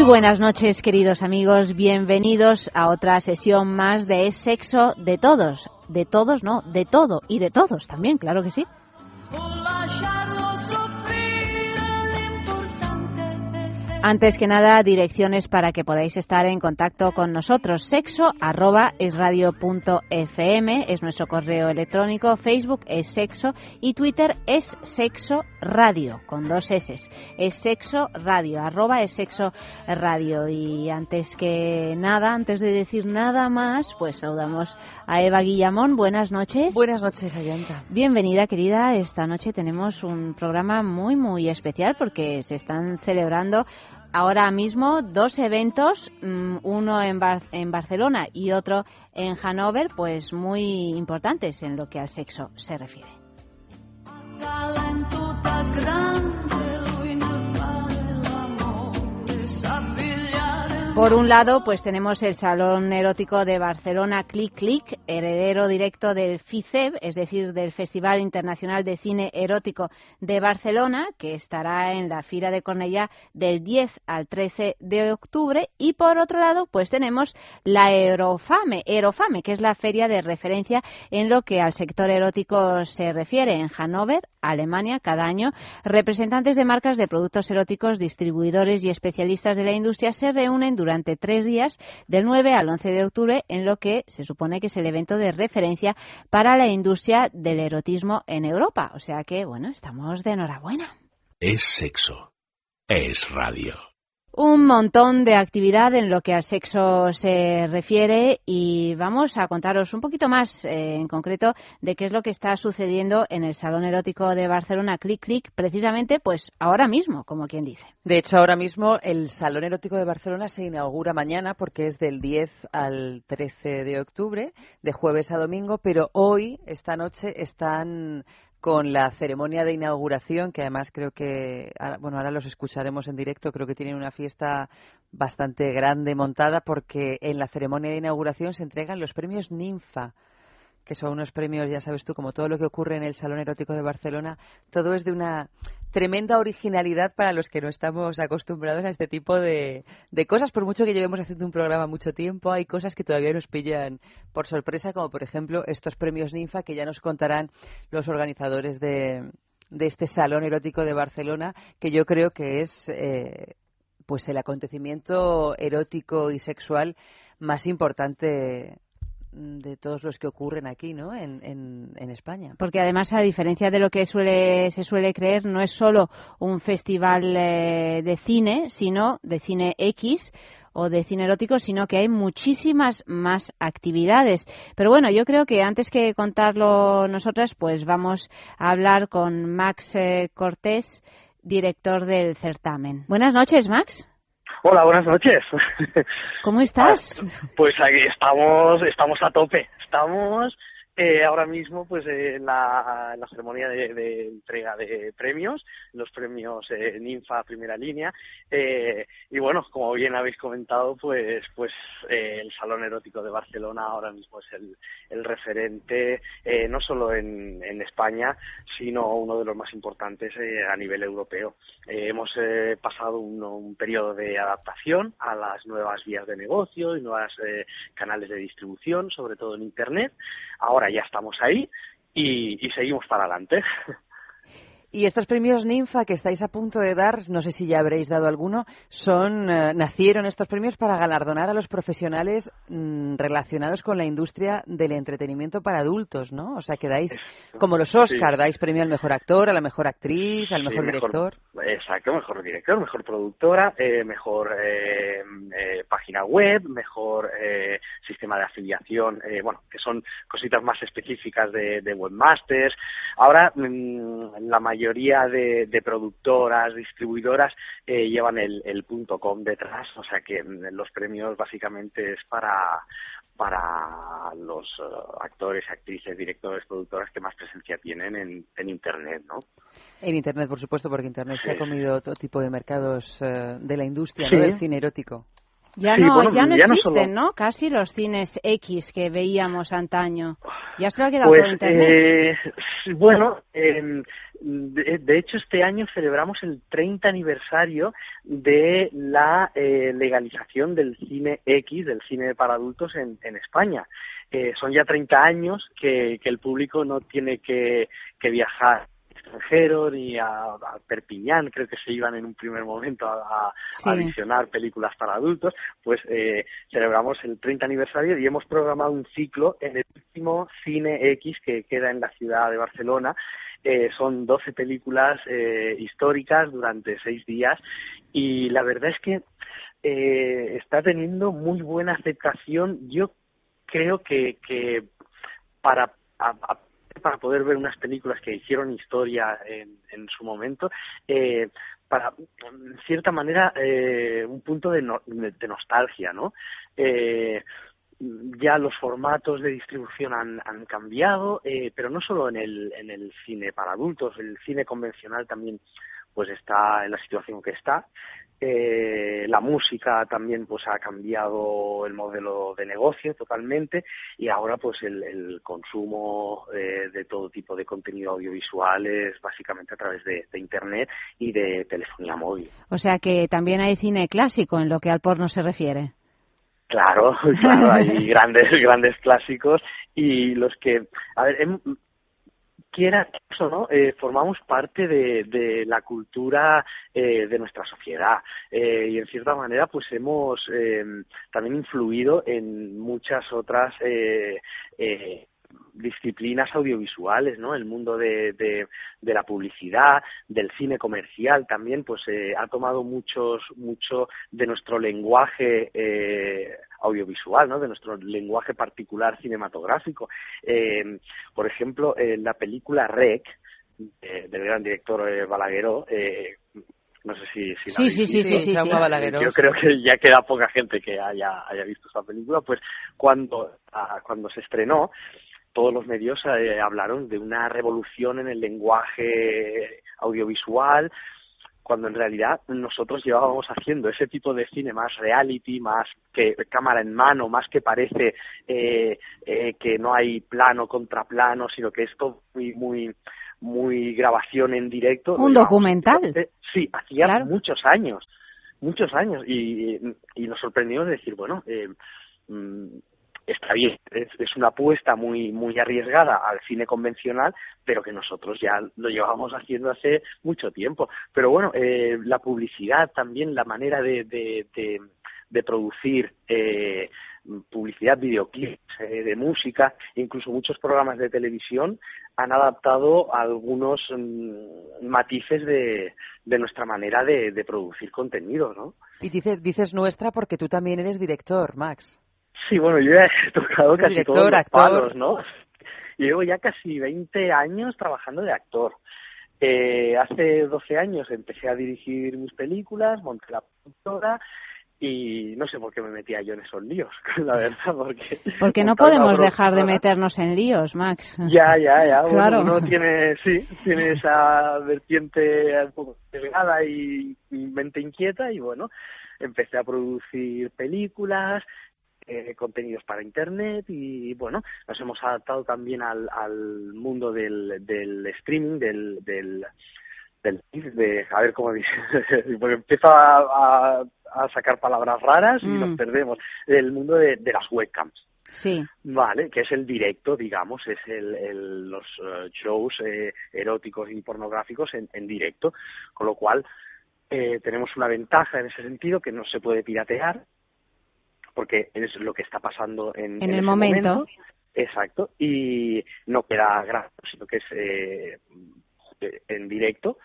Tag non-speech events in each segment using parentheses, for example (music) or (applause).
Muy buenas noches, queridos amigos. Bienvenidos a otra sesión más de Sexo de Todos. De todos, no, de todo y de todos también, claro que sí. Antes que nada, direcciones para que podáis estar en contacto con nosotros. Sexo arroba es radio.fm es nuestro correo electrónico, Facebook es sexo y Twitter es sexo radio con dos S. Es sexo radio, arroba es sexo radio. Y antes que nada, antes de decir nada más, pues saludamos a Eva Guillamón. Buenas noches. Buenas noches, Ayanta. Bienvenida, querida. Esta noche tenemos un programa muy, muy especial porque se están celebrando ahora mismo dos eventos, mm, uno en, en Barcelona y otro en Hannover, pues muy importantes en lo que al sexo se refiere. Por un lado, pues tenemos el Salón Erótico de Barcelona Click Click, heredero directo del FICEB, es decir, del Festival Internacional de Cine Erótico de Barcelona, que estará en la Fira de Cornellá del 10 al 13 de octubre. Y por otro lado, pues tenemos la Aerofame, Aerofame, que es la feria de referencia en lo que al sector erótico se refiere en Hannover, Alemania, cada año. Representantes de marcas de productos eróticos, distribuidores y especialistas de la industria se reúnen durante tres días, del 9 al 11 de octubre, en lo que se supone que es el evento de referencia para la industria del erotismo en Europa. O sea que, bueno, estamos de enhorabuena. Es sexo. Es radio un montón de actividad en lo que al sexo se refiere y vamos a contaros un poquito más eh, en concreto de qué es lo que está sucediendo en el Salón Erótico de Barcelona Click Click precisamente pues ahora mismo, como quien dice. De hecho, ahora mismo el Salón Erótico de Barcelona se inaugura mañana porque es del 10 al 13 de octubre, de jueves a domingo, pero hoy, esta noche, están con la ceremonia de inauguración, que además creo que, bueno, ahora los escucharemos en directo, creo que tienen una fiesta bastante grande montada porque en la ceremonia de inauguración se entregan los premios Ninfa que son unos premios, ya sabes tú, como todo lo que ocurre en el Salón Erótico de Barcelona, todo es de una tremenda originalidad para los que no estamos acostumbrados a este tipo de, cosas. Por mucho que llevemos haciendo un programa mucho tiempo, hay cosas que todavía nos pillan por sorpresa, como por ejemplo estos premios Ninfa que ya nos contarán los organizadores de, este Salón Erótico de Barcelona, que yo creo que es eh, pues el acontecimiento erótico y sexual más importante de todos los que ocurren aquí, ¿no? En, en, España. Porque además, a diferencia de lo que suele, se suele creer, no es solo un festival eh, de cine, sino de cine X o de cine erótico, sino que hay muchísimas más actividades. Pero bueno, yo creo que antes que contarlo nosotras, pues vamos a hablar con Max eh, Cortés, director del certamen. Buenas noches, Max. Hola, buenas noches. ¿Cómo (laughs) estás? Pues aquí estamos, estamos a tope. Estamos eh, ahora mismo pues en la, ceremonia de, entrega de premios, los premios eh, Ninfa Primera Línea eh, y bueno, como bien habéis comentado pues pues eh, el Salón Erótico de Barcelona ahora mismo es el, el referente no solo en, en, España sino uno de los más importantes a nivel europeo. hemos pasado un, un, periodo de adaptación a las nuevas vías de negocio y nuevos canales de distribución, sobre todo en Internet. Ahora ya estamos ahí y, seguimos para adelante. Y estos premios Ninfa que estáis a punto de dar, no sé si ya habréis dado alguno, son eh, nacieron estos premios para galardonar a los profesionales mm, relacionados con la industria del entretenimiento para adultos, ¿no? O sea, que dais, como los Oscar, dais premio al mejor actor, a la mejor actriz, al mejor director. Exacto, mejor director, mejor productora, eh, mejor eh, página web, mejor sistema de afiliación, bueno, que son cositas más específicas de, webmasters. Ahora, mm, la mayoría mayoría de, productoras, distribuidoras eh, llevan el, el punto com detrás, o sea que mm, los premios básicamente es para para los eh, actores, actrices, directores, productoras que más presencia tienen en, en Internet, ¿no? En Internet, por supuesto, porque Internet se ha comido todo tipo de mercados eh, de la industria, ¿no? Del cine erótico. Ya no, ya no existen, no, Casi los cines X que veíamos antaño. Ya se lo ha quedado pues, Internet. Eh, bueno, eh, de, hecho, este año celebramos el 30 aniversario de la eh, legalización del cine X, del cine para adultos en, en España. Eh, son ya 30 años que, que el público no tiene que, que viajar extranjero ni a, Perpiñán, creo que se iban en un primer momento a, a, visionar películas para adultos, pues eh, celebramos el 30 aniversario y hemos programado un ciclo en el último Cine X que queda en la ciudad de Barcelona eh, son 12 películas eh, históricas durante seis días y la verdad es que eh, está teniendo muy buena aceptación. Yo creo que, que para, para poder ver unas películas que hicieron historia en, en su momento, eh, para, en cierta manera, eh, un punto de, de, nostalgia, ¿no? Eh, ya los formatos de distribución han, han cambiado, eh, pero no solo en el, en el cine para adultos, el cine convencional también pues está en la situación que está. Eh, la música también pues ha cambiado el modelo de negocio totalmente y ahora pues el, el consumo eh, de todo tipo de contenido audiovisual es básicamente a través de, de, internet y de telefonía móvil. O sea que también hay cine clásico en lo que al porno se refiere. Claro, (laughs) claro, hay grandes, grandes clásicos y los que, a ver, em, quiera ¿no? Eh, formamos parte de, de la cultura eh, de nuestra sociedad eh, y en cierta manera, pues hemos eh, también influido en muchas otras eh, eh, disciplinas audiovisuales, ¿no? El mundo de, de, de, la publicidad, del cine comercial también, pues eh, ha tomado muchos, mucho de nuestro lenguaje eh, audiovisual, ¿no? De nuestro lenguaje particular cinematográfico. Eh, por ejemplo, en la película Rec, eh, del gran director eh, Balagueró, eh, no sé si, si sí, sí, sí, sí, sí, Yo creo que ya queda poca gente que haya, haya visto esa película. Pues cuando, ah, cuando se estrenó, todos los medios eh, hablaron de una revolución en el lenguaje audiovisual, cuando en realidad nosotros llevábamos haciendo ese tipo de cine más reality, más que cámara en mano, más que parece eh, eh, que no hay plano contra plano, sino que es todo muy, muy, muy grabación en directo. Un documental. Sí, hacía claro. muchos años, muchos años, y, y nos sorprendió decir, bueno, eh, mm, está bien, es, una apuesta muy muy arriesgada al cine convencional, pero que nosotros ya lo llevamos haciendo hace mucho tiempo. Pero bueno, eh, la publicidad también, la manera de, de, de, de producir eh, publicidad, videoclips, eh, de música, incluso muchos programas de televisión han adaptado algunos mmm, matices de, de, nuestra manera de, de producir contenido, ¿no? Y dices, dices nuestra porque tú también eres director, Max. Sí, bueno, yo ya he tocado casi director, todos los actor. palos, ¿no? Llevo ya casi 20 años trabajando de actor. Eh, hace 12 años empecé a dirigir mis películas, monté la productora y no sé por qué me metía yo en esos líos, (laughs) la verdad, porque... Porque no podemos dejar de meternos en líos, Max. Ya, ya, ya, claro. uno, uno tiene, sí, tiene esa vertiente un poco delgada y mente inquieta y bueno, empecé a producir películas, eh, contenidos para internet y bueno nos hemos adaptado también al, al mundo del, del streaming del, del del de a ver cómo dice (laughs) porque empiezo a, a, a, sacar palabras raras y mm. nos perdemos el mundo de, de las webcams Sí. Vale, que es el directo, digamos, es el, los eh, shows eh, eróticos y pornográficos en, en, directo, con lo cual eh, tenemos una ventaja en ese sentido que no se puede piratear, porque es lo que está pasando en, en, el momento. Exacto, y no queda grabado, sino que es eh, en directo.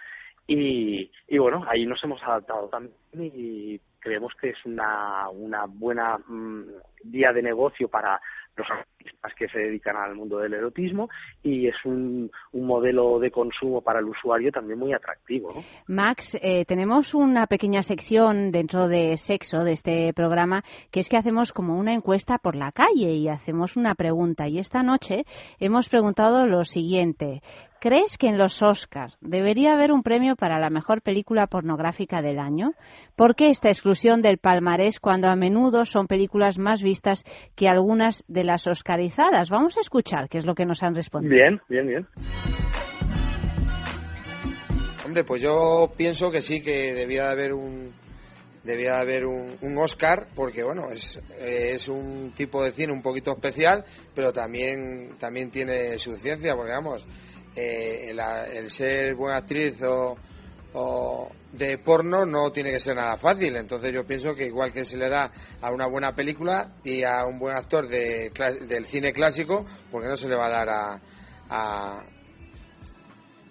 Y, y bueno, ahí nos hemos adaptado también y creemos que es una, una buena mm, día de negocio para los artistas que se dedican al mundo del erotismo y es un, un modelo de consumo para el usuario también muy atractivo. Max, eh, tenemos una pequeña sección dentro de sexo de este programa que es que hacemos como una encuesta por la calle y hacemos una pregunta y esta noche hemos preguntado lo siguiente. ¿Crees que en los Oscars debería haber un premio para la mejor película pornográfica del año? ¿Por qué esta exclusión del palmarés cuando a menudo son películas más vistas que algunas de las oscarizadas? Vamos a escuchar qué es lo que nos han respondido. Bien, bien, bien. Hombre, pues yo pienso que sí, que debía haber un, debía haber un, un, Oscar porque bueno es, es un tipo de cine un poquito especial pero también también tiene su ciencia porque vamos eh, el, ser buena actriz o, de porno no tiene que ser nada fácil. Entonces yo pienso que igual que se le da a una buena película y a un buen actor de, del cine clásico, porque no se le va a dar a,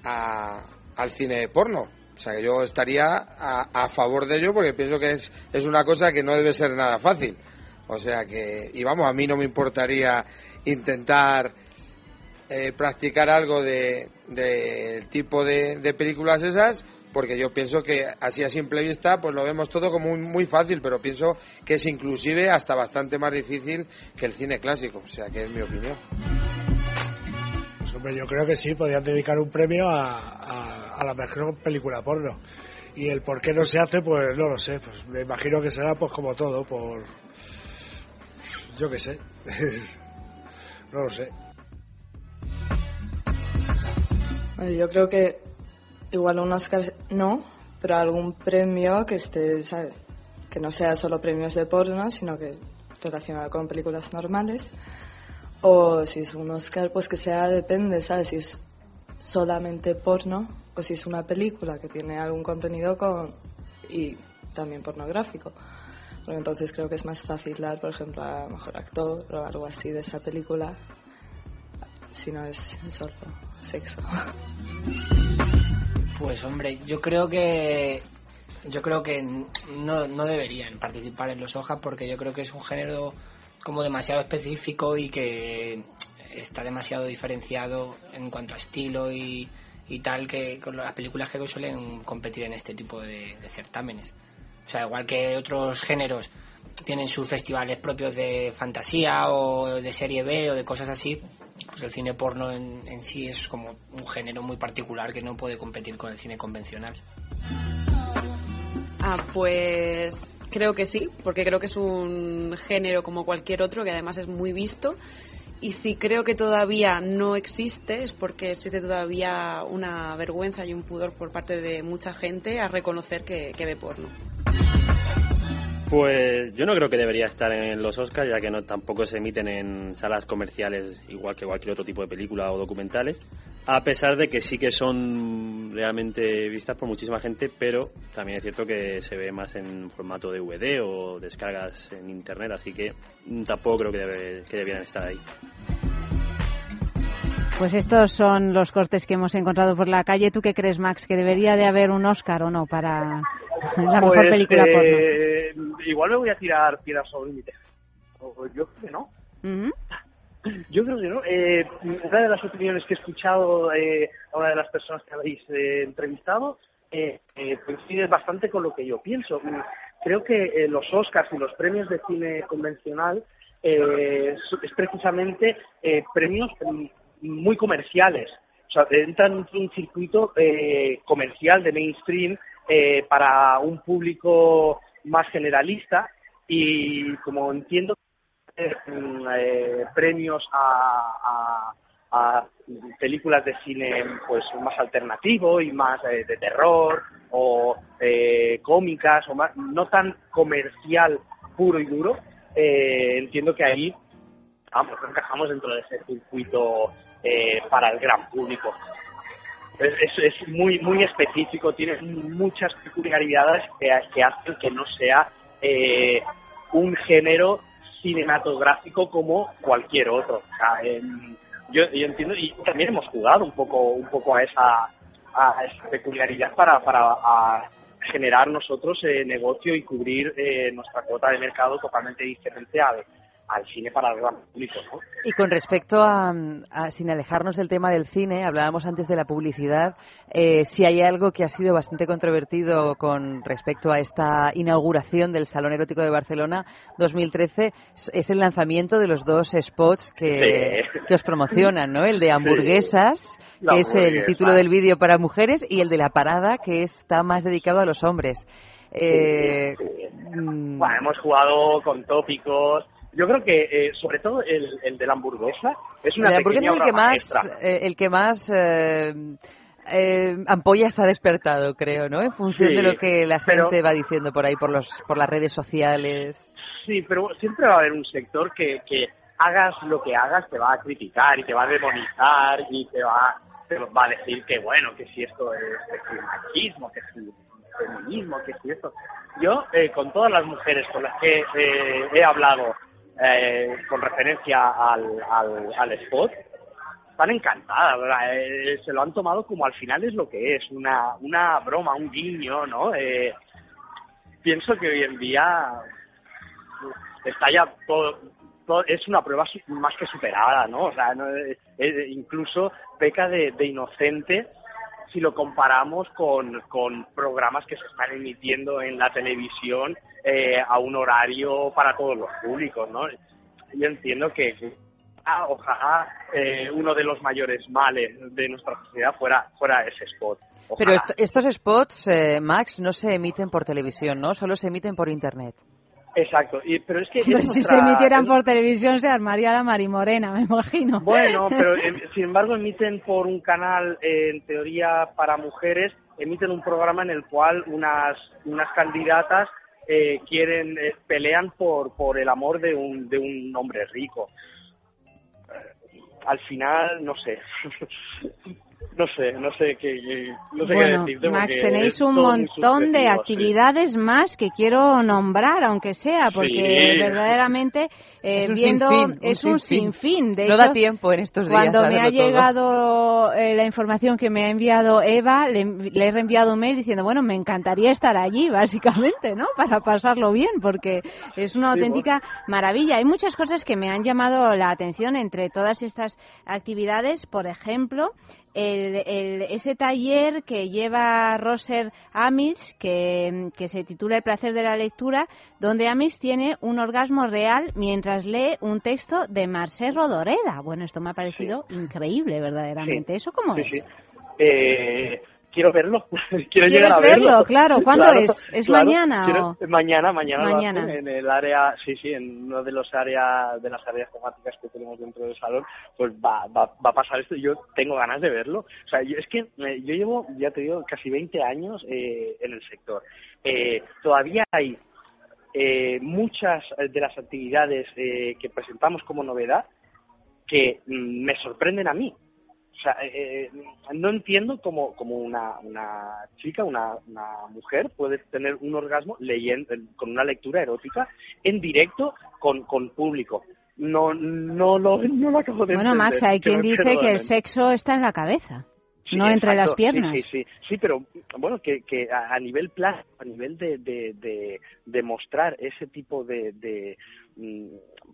a, al cine porno? O sea que yo estaría a, a, favor de ello porque pienso que es, es una cosa que no debe ser nada fácil. O sea que, y vamos, a mí no me importaría intentar eh, practicar algo de, tipo de, películas esas, porque yo pienso que así a simple vista pues lo vemos todo como muy, fácil, pero pienso que es inclusive hasta bastante más difícil que el cine clásico, o sea que es mi opinión. Pues hombre, yo creo que sí, podrían dedicar un premio a, a, la mejor película porno. Y el por qué no se hace, pues no lo sé, pues me imagino que será pues como todo, por... yo qué sé, (laughs) no lo sé. Yo creo que igual un Oscar no, pero algún premio que esté, ¿sabes? Que no sea solo premios de porno, sino que relacionado con películas normales. O si es un Oscar, pues que sea, depende, ¿sabes? Si es solamente porno o si es una película que tiene algún contenido con y también pornográfico. Porque entonces creo que es más fácil dar, por ejemplo, a mejor actor o algo así de esa película si no es solo sexo. (laughs) Pues hombre, yo creo que yo creo que no, no deberían participar en los hojas porque yo creo que es un género como demasiado específico y que está demasiado diferenciado en cuanto a estilo y, y tal que con las películas que suelen competir en este tipo de, de certámenes. O sea, igual que otros géneros tienen sus festivales propios de fantasía o de serie B o de cosas así, pues el cine porno en, en, sí es como un género muy particular que no puede competir con el cine convencional. Ah, pues creo que sí, porque creo que es un género como cualquier otro que además es muy visto. Y si creo que todavía no existe es porque existe todavía una vergüenza y un pudor por parte de mucha gente a reconocer que, que ve porno. Pues yo no creo que debería estar en los Oscars, ya que no tampoco se emiten en salas comerciales igual que cualquier otro tipo de película o documentales, a pesar de que sí que son realmente vistas por muchísima gente, pero también es cierto que se ve más en formato DVD o descargas en internet, así que tampoco creo que, debe, que debieran estar ahí. Pues estos son los cortes que hemos encontrado por la calle. ¿Tú qué crees, Max? ¿Que debería de haber un Oscar o no para (laughs) la mejor pues, película eh, Igual me voy a tirar piedras sobre mi Yo creo que no. Yo creo que no. Eh, una de las opiniones que he escuchado eh, a una de las personas que habéis eh, entrevistado eh, eh, coincide bastante con lo que yo pienso. Creo que los Oscars y los premios de cine convencional es precisamente premios muy comerciales. O sea, entran en un circuito eh, comercial de mainstream eh, para un público más generalista y como entiendo eh, premios a, a, películas de cine pues más alternativo y más de terror o cómicas o más no tan comercial puro y duro entiendo que ahí no encajamos dentro de ese circuito eh, para el gran público. Es, es, muy muy específico, tiene muchas peculiaridades que, que hacen que no sea eh, un género cinematográfico como cualquier otro. O sea, yo, yo, entiendo y también hemos jugado un poco un poco a esa a esa peculiaridad para para a generar nosotros eh, negocio y cubrir eh, nuestra cuota de mercado totalmente diferente al, al cine para el gran público. ¿no? Y con respecto a, a, sin alejarnos del tema del cine, hablábamos antes de la publicidad, eh, si hay algo que ha sido bastante controvertido con respecto a esta inauguración del Salón Erótico de Barcelona 2013, es el lanzamiento de los dos spots que, Sí. que os promocionan, ¿no? El de hamburguesas, que es el título del vídeo para mujeres, y el de la parada, que está más dedicado a los hombres. Eh, mm, Bueno, hemos jugado con tópicos. Yo creo que, eh, sobre todo, el, el de la hamburguesa es una la hamburguesa es el que más, eh, el que más eh, eh, ampollas ha despertado, creo, ¿no? En función Sí, de lo que la pero- gente va diciendo por ahí, por los, por las redes sociales. Sí, pero siempre va a haber un sector que, que hagas lo que hagas te va a criticar y te va a demonizar y te va, te va a decir que bueno, que si esto es, que si machismo, que si feminismo, que si esto. Yo, eh, con todas las mujeres con las que eh, he hablado eh, con referencia al, al, spot, están encantadas. Eh, se lo han tomado como al final es lo que es, una, una broma, un guiño, ¿no? Eh, pienso que hoy en día está ya todo, es una prueba más que superada, ¿no? O sea, no, eh, eh, incluso peca de inocente si lo comparamos con, con programas que se están emitiendo en la televisión eh, a un horario para todos los públicos, ¿no? Yo entiendo que, ah, ojalá eh, uno de los mayores males de nuestra sociedad fuera, fuera ese spot. Pero est- estos spots, eh, Max, no se emiten por televisión, ¿no? Solo se emiten por Internet. Exacto, y, pero es que... es Hombre, si se emitieran es- por televisión se armaría la marimorena, me imagino. Bueno, pero (laughs) em, sin embargo emiten por un canal, eh, en teoría, para mujeres, emiten un programa en el cual unas, unas candidatas eh, quieren, eh, pelean por, por el amor de un, de un hombre rico. Eh, Al final, no sé. (laughs) no sé, no sé qué, qué- no sé qué Bueno, decirte. Max, tenéis un montón de sí. actividades más que quiero nombrar, aunque sea, porque Sí. verdaderamente eh, Es viendo sinfín, es un sinfín. sinfín. De no hecho, da tiempo en estos días. Cuando me ha llegado eh, la información que me ha enviado Eva, le, le he reenviado un mail diciendo, bueno, me encantaría estar allí, (laughs) básicamente, ¿no? Para pasarlo bien, porque es una Sí, auténtica maravilla. Hay muchas cosas que me han llamado la atención entre todas estas actividades. Por ejemplo, el, el- ese taller que lleva Roser Amis, que, que se titula El placer de la lectura, donde Amis tiene un orgasmo real mientras lee un texto de Marcel Rodoreda. Bueno, esto me ha parecido increíble, verdaderamente. Sí. ¿Eso cómo Sí, es? Eh, quiero verlo, (laughs) quiero ¿Quieres llegar a verlo. verlo? Claro, ¿cuándo Claro, es? ¿Es claro. mañana Quiero- o...? Mañana, mañana, lo Mañana. hacen en el área, sí, sí, en uno de los áreas, de las áreas temáticas que tenemos dentro del salón, pues va, va, va a pasar esto y yo tengo ganas de verlo. O sea, yo, es que eh, yo llevo, ya te digo, casi 20 años eh, en el sector. Eh, todavía hay eh, muchas de las actividades eh, que presentamos como novedad que mm, me sorprenden a mí. O sea, eh, eh, no entiendo cómo, cómo una, una chica, una, una mujer puede tener un orgasmo leyendo, con una lectura erótica en directo con, con público. No, no, lo, (laughs) no lo acabo de Bueno, entender, Max, hay quien dice que el sexo está en la cabeza, Sí, no entre exacto, las piernas. Sí, sí, sí, sí, pero bueno, que, que a, nivel plástico, a nivel de, de, de, de mostrar ese tipo de, de mm,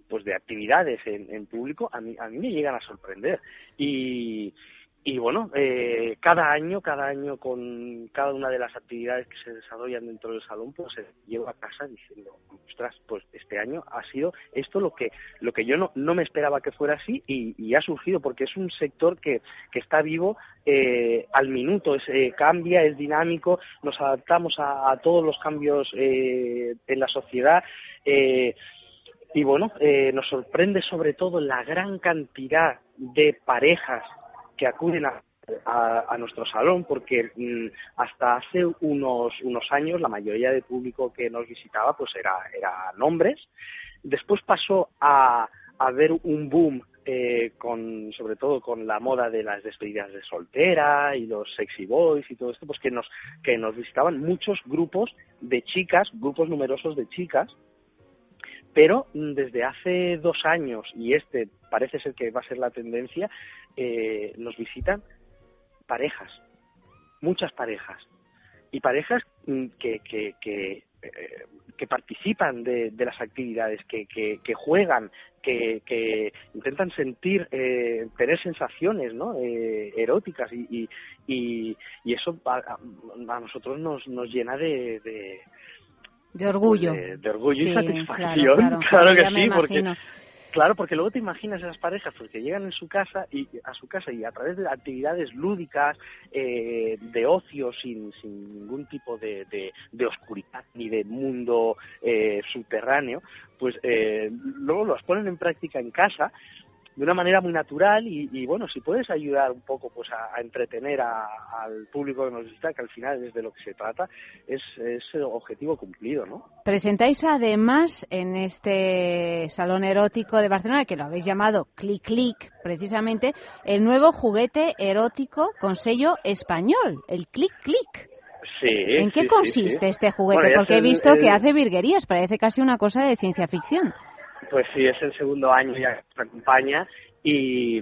pues de actividades en, en público, a mí, a mí me llegan a sorprender. Y, y bueno, eh, cada año, cada año con cada una de las actividades que se desarrollan dentro del salón, pues se llevo a casa diciendo, ostras, pues este año ha sido esto lo que lo que yo no, no me esperaba que fuera así y, y ha surgido porque es un sector que, que está vivo eh, al minuto, es, eh, cambia, es dinámico, nos adaptamos a, a todos los cambios eh, en la sociedad. Eh, y bueno, eh, nos sorprende sobre todo la gran cantidad de parejas que acuden a, a, a nuestro salón, porque mm, hasta hace unos, unos años la mayoría del público que nos visitaba pues era, eran hombres. Después pasó a, haber un boom eh, con sobre todo con la moda de las despedidas de soltera y los sexy boys y todo esto pues que nos que nos visitaban muchos grupos de chicas grupos numerosos de chicas pero mm, desde hace dos años y este parece ser que va a ser la tendencia eh, nos visitan parejas muchas parejas y parejas mm, que que, que eh, que participan de, de las actividades, que, que, que juegan, que, que, intentan sentir, eh, tener sensaciones ¿no? eh, eróticas y, y, y, eso a, a, nosotros nos, nos llena de, de de orgullo. De, de orgullo sí, y satisfacción, claro, claro, (laughs) claro que sí, porque imagino. Claro, porque luego te imaginas esas parejas pues, que llegan en su casa y a su casa y a través de actividades lúdicas, eh, de ocio, sin, sin ningún tipo de, de, de oscuridad ni de mundo eh, subterráneo, pues eh, luego los ponen en práctica en casa de una manera muy natural y, y bueno, si puedes ayudar un poco pues a, a entretener a, al público que nos visita, que al final es de lo que se trata, es, es objetivo cumplido, ¿no? Presentáis además en este salón erótico de Barcelona, que lo habéis llamado Click Click, precisamente, el nuevo juguete erótico con sello español, el Click Click. Sí, ¿En qué sí, consiste sí, este juguete? Bueno, Porque he el- visto que el- hace virguerías, parece casi una cosa de ciencia ficción. Pues sí, es el segundo año ya que nos acompaña y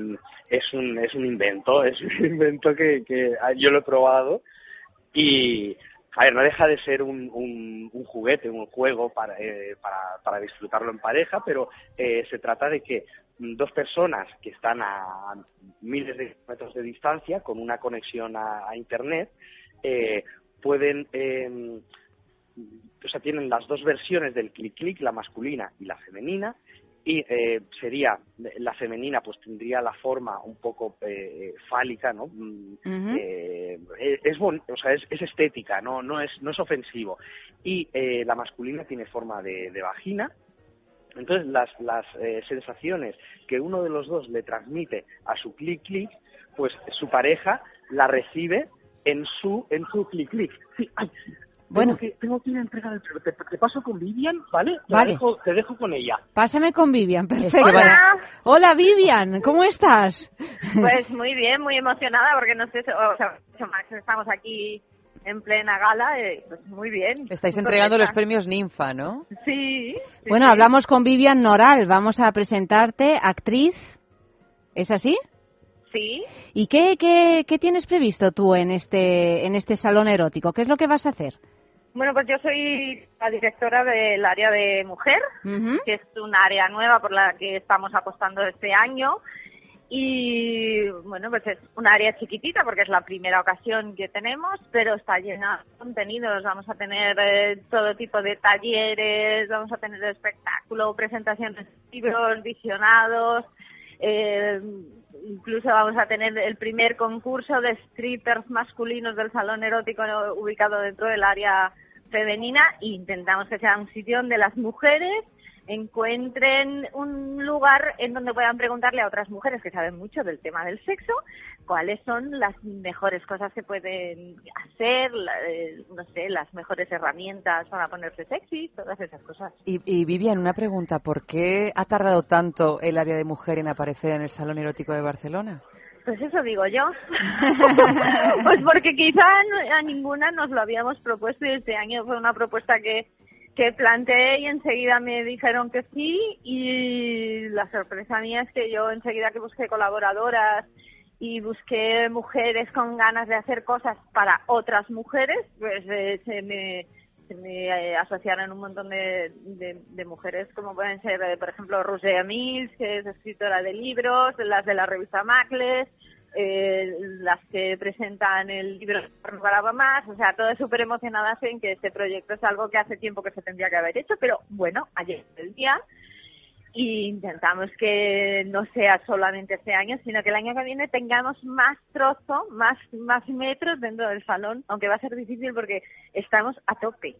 es un, es un invento, (laughs) es un invento que, que yo lo he probado y, a ver, no deja de ser un, un, juguete, un juego para, eh, para, para disfrutarlo en pareja, pero eh, se trata de que dos personas que están a miles de kilómetros de distancia con una conexión a, Internet eh, pueden eh, o sea, tienen las dos versiones del clic clic, la masculina y la femenina, y eh, sería la femenina pues tendría la forma un poco eh, fálica no Mm, eh, es bon- o sea es, es estética no no es no es ofensivo. Y eh, la masculina tiene forma de, de vagina. Entonces las las eh, sensaciones que uno de los dos le transmite a su clic clic pues su pareja la recibe en su en su clic clic. Sí ay, Bueno. tengo que, tengo que ir a entregar el te, te paso con Vivian vale te, Vale. dejo, te dejo con ella Pásame con Vivian, perfecto. Hola. Hola, Vivian, ¿cómo estás? Pues muy bien, muy emocionada porque no sé, o sea, Max, estamos aquí en plena gala, eh, pues muy bien. Estáis entregando los premios Ninfa, ¿no? Sí. sí, Bueno, sí. hablamos con Vivian Noral, vamos a presentarte, actriz, ¿es así? Sí. ¿Y qué, qué, qué tienes previsto tú en este, en este salón erótico? ¿Qué es lo que vas a hacer? Bueno, pues yo soy la directora del área de mujer, que es un área nueva por la que estamos apostando este año. Y bueno, pues es un área chiquitita porque es la primera ocasión que tenemos, pero está llena de contenidos. Vamos a tener eh, todo tipo de talleres, vamos a tener espectáculo, presentaciones de libros, visionados, eh, incluso vamos a tener el primer concurso de strippers masculinos del salón erótico ubicado dentro del área femenina e intentamos que sea un sitio donde las mujeres encuentren un lugar en donde puedan preguntarle a otras mujeres que saben mucho del tema del sexo cuáles son las mejores cosas que pueden hacer, eh, no sé, las mejores herramientas para ponerse sexy, todas esas cosas. Y, y Vivian, una pregunta. ¿Por qué ha tardado tanto el área de mujer en aparecer en el Salón Erótico de Barcelona? Pues eso digo yo. (laughs) pues porque quizá a ninguna nos lo habíamos propuesto y este año fue una propuesta que, que planteé y enseguida me dijeron que sí y la sorpresa mía es que yo enseguida que busqué colaboradoras y busqué mujeres con ganas de hacer cosas para otras mujeres, pues eh, se me me eh, asociaron un montón de, de, mujeres como pueden ser, eh, por ejemplo, Rosia Mills, que es escritora de libros, las de la revista Macles, eh, las que presentan el libro para más, o sea, todas súper emocionadas en que este proyecto es algo que hace tiempo que se tendría que haber hecho, pero bueno, ayer el día y intentamos que no sea solamente este año, sino que el año que viene tengamos más trozo, más, más metros dentro del salón, aunque va a ser difícil porque estamos a tope.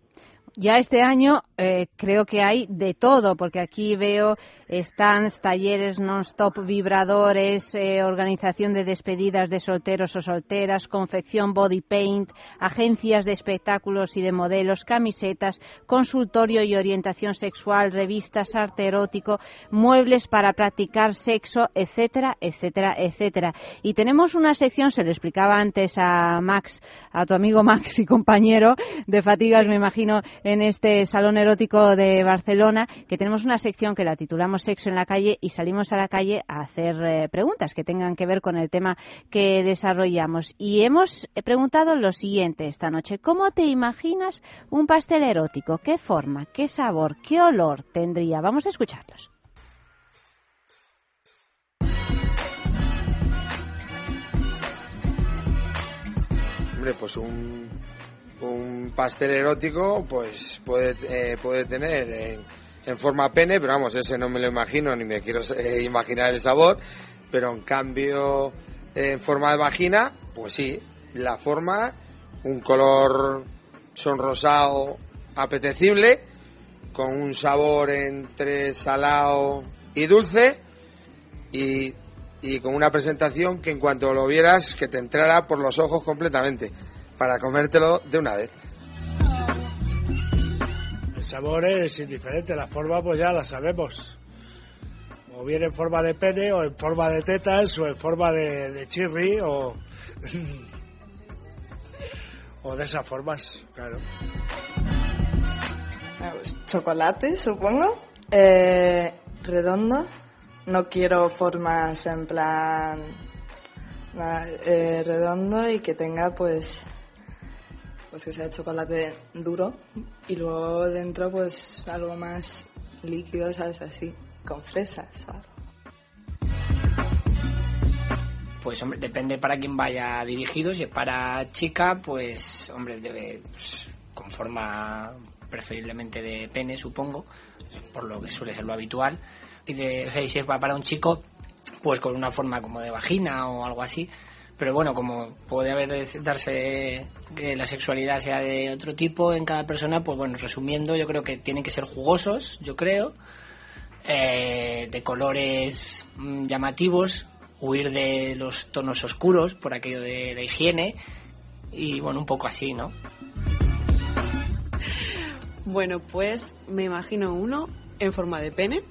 Ya este año eh, creo que hay de todo, porque aquí veo stands, talleres non-stop, vibradores, eh, organización de despedidas de solteros o solteras, confección body paint, agencias de espectáculos y de modelos, camisetas, consultorio y orientación sexual, revistas, arte erótico, muebles para practicar sexo, etcétera, etcétera, etcétera. Y tenemos una sección, se lo explicaba antes a Max, a tu amigo Max y compañero de Fatigas, me imagino, en este salón erótico de Barcelona, que tenemos una sección que la titulamos Sexo en la calle y salimos a la calle a hacer eh, preguntas que tengan que ver con el tema que desarrollamos. Y hemos preguntado lo siguiente esta noche. ¿Cómo te imaginas un pastel erótico? ¿Qué forma? ¿Qué sabor? ¿Qué olor tendría? Vamos a escucharlos. Hombre, pues un, un pastel erótico pues puede, eh, puede tener en, en, forma pene, pero vamos, ese no me lo imagino ni me quiero eh, imaginar el sabor, pero en cambio en forma de vagina, pues sí, la forma, un color sonrosado apetecible, con un sabor entre salado y dulce y, y con una presentación que en cuanto lo vieras que te entrara por los ojos completamente para comértelo de una vez. El sabor es indiferente, la forma pues ya la sabemos. O bien en forma de pene, o en forma de tetas, o en forma de, de chirri, o, (laughs) o de esas formas, claro. Chocolate, supongo. Eh, redondo. No quiero formas en plan eh, redondo y que tenga pues pues que sea chocolate duro y luego dentro pues algo más líquido, ¿sabes? Así, con fresas, ¿sabes? Pues hombre, depende para quién vaya dirigido. Si es para chica, pues hombre, debe pues, con forma preferiblemente de pene, supongo, por lo que suele ser lo habitual. Y de, si es para un chico, pues con una forma como de vagina o algo así pero bueno, como puede haber darse que la sexualidad sea de otro tipo en cada persona, pues bueno, resumiendo, yo creo que tienen que ser jugosos, yo creo, eh, de colores mm, llamativos, huir de los tonos oscuros por aquello de la higiene y bueno, un poco así, ¿no? Bueno, pues me imagino uno en forma de pene,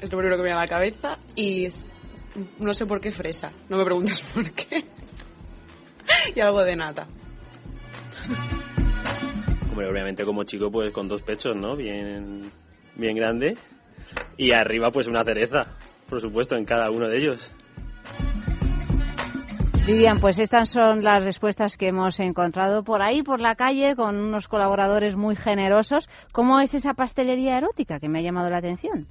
es lo primero que me viene a la cabeza, y no sé por qué fresa, no me preguntes por qué. (laughs) y algo de nata. Hombre, obviamente como chico pues con dos pechos, ¿no? Bien, bien grande. Y arriba pues una cereza, por supuesto, en cada uno de ellos. Vivian, pues estas son las respuestas que hemos encontrado por ahí, por la calle, con unos colaboradores muy generosos. ¿Cómo es esa pastelería erótica que me ha llamado la atención?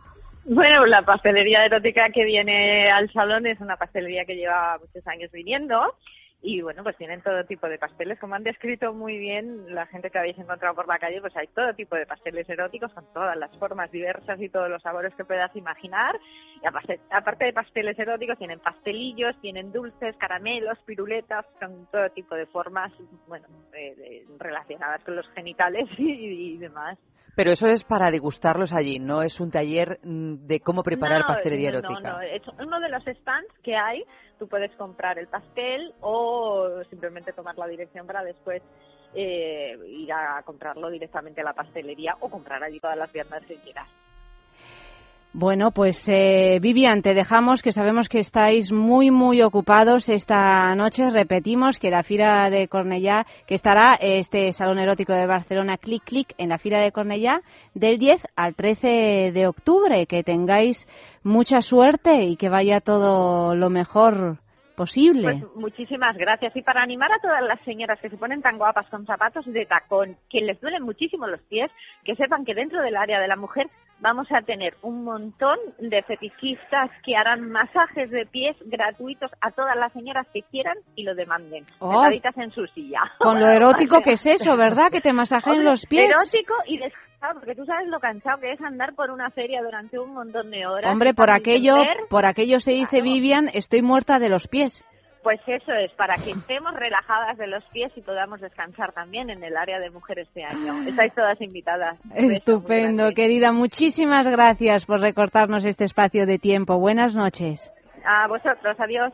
Bueno, la pastelería erótica que viene al salón es una pastelería que lleva muchos años viniendo y bueno, pues tienen todo tipo de pasteles. Como han descrito muy bien la gente que habéis encontrado por la calle, pues hay todo tipo de pasteles eróticos con todas las formas diversas y todos los sabores que puedas imaginar. Y aparte de pasteles eróticos, tienen pastelillos, tienen dulces, caramelos, piruletas, con todo tipo de formas, bueno, eh, relacionadas con los genitales (laughs) y demás. Pero eso es para degustarlos allí, no es un taller mm, de cómo preparar pastelería erótica. No, no, uno de los stands que hay, tú puedes comprar el pastel o simplemente tomar la dirección para después eh, ir a comprarlo directamente a la pastelería o comprar allí todas las piernas que quieras. Bueno, pues eh, Vivian, te dejamos que sabemos que estáis muy, muy ocupados esta noche. Repetimos que la Fira de Cornellá, que estará este Salón Erótico de Barcelona, Clic Clic, en la Fira de Cornellá, del 10 al 13 de octubre. Que tengáis mucha suerte y que vaya todo lo mejor posible. Pues muchísimas gracias. Y para animar a todas las señoras que se ponen tan guapas con zapatos de tacón, que les duelen muchísimo los pies, que sepan que dentro del área de la mujer vamos a tener un montón de fetichistas que harán masajes de pies gratuitos a todas las señoras que quieran y lo demanden, oh. en su silla. Con lo (laughs) erótico que es eso, (laughs) ¿verdad? Que te masajen los pies. Erótico y descansado, porque tú sabes lo cansado que es andar por una feria durante un montón de horas. Hombre, por aquello, por aquello se dice Vivian, estoy muerta de los pies. Pues eso es, para que estemos relajadas de los pies y podamos descansar también en el área de mujeres este año. Estáis todas invitadas. Estupendo, querida. Muchísimas gracias por recortarnos este espacio de tiempo. Buenas noches. A vosotros, adiós.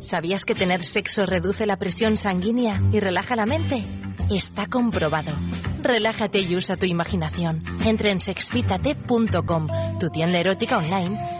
¿Sabías que tener sexo reduce la presión sanguínea y relaja la mente? Está comprobado. Relájate y usa tu imaginación. Entra en sexcitate.com, tu tienda erótica online,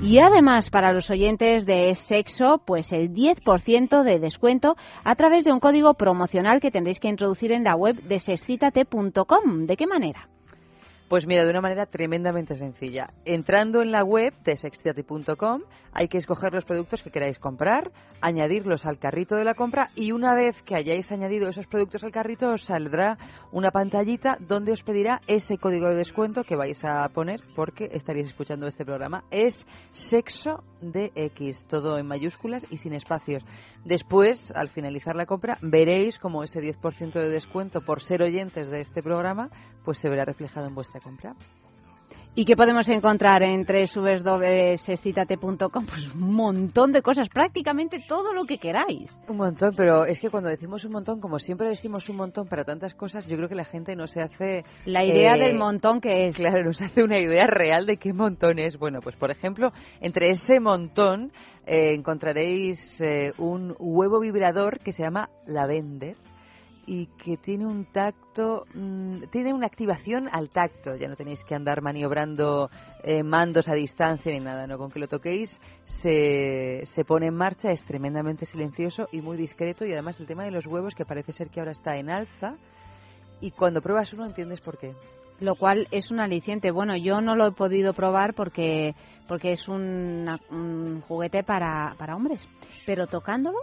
Y además, para los oyentes de sexo, pues el 10% de descuento a través de un código promocional que tendréis que introducir en la web de sexcitate.com. ¿De qué manera? Pues mira, de una manera tremendamente sencilla. Entrando en la web de sextiati.com hay que escoger los productos que queráis comprar, añadirlos al carrito de la compra y una vez que hayáis añadido esos productos al carrito os saldrá una pantallita donde os pedirá ese código de descuento que vais a poner porque estaréis escuchando este programa. Es sexo DX, todo en mayúsculas y sin espacios. Después, al finalizar la compra, veréis como ese 10% de descuento por ser oyentes de este programa pues se verá reflejado en vuestra compra. ¿Y qué podemos encontrar en www.sexcitate.com? Pues un montón de cosas, prácticamente todo lo que queráis. Un montón, pero es que cuando decimos un montón, como siempre decimos un montón para tantas cosas, yo creo que la gente no se hace... La idea eh, del montón que es. Claro, no se hace una idea real de qué montón es. Bueno, pues por ejemplo, entre ese montón eh, encontraréis eh, un huevo vibrador que se llama Lavender y que tiene un tacto, mm, tiene una activación al tacto. Ya no tenéis que andar maniobrando eh, mandos a distancia ni nada, ¿no? Con que lo toquéis se, se pone en marcha, es tremendamente silencioso y muy discreto. Y además el tema de los huevos, que parece ser que ahora está en alza, y cuando pruebas uno entiendes por qué. Lo cual es un aliciente. Bueno, yo no lo he podido probar porque, porque es una- un juguete para, para hombres. Pero tocándolo.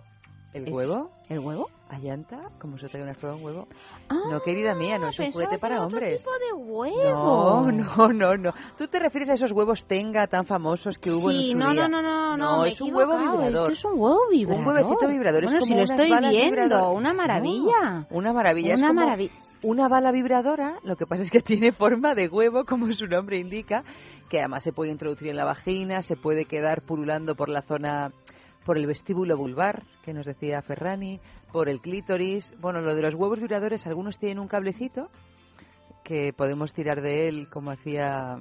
¿El es- huevo? ¿El huevo? ¿Allanta? ¿Cómo se trae una prueba un huevo? Ah, no, querida mía, no es un juguete que para otro hombres. tipo de No, huevo. no, no, no. ¿Tú te refieres a esos huevos tenga tan famosos que hubo Sí, en su no, día? no, no, no, no, he es un huevo vibrador. esto es un huevo vibrador. Un huevecito vibrador. es Bueno, como si lo estoy viendo, vibrador. una maravilla. No, una maravilla. es Una como maravilla. Una bala vibradora, lo que pasa es que (laughs) tiene forma de huevo, como su nombre indica, que además se puede introducir en la vagina, se puede quedar pululando por la zona, por el vestíbulo vulvar, que nos decía Ferrani, por el clítoris. Bueno, lo de los huevos vibradores, algunos tienen un cablecito que podemos tirar de él como hacía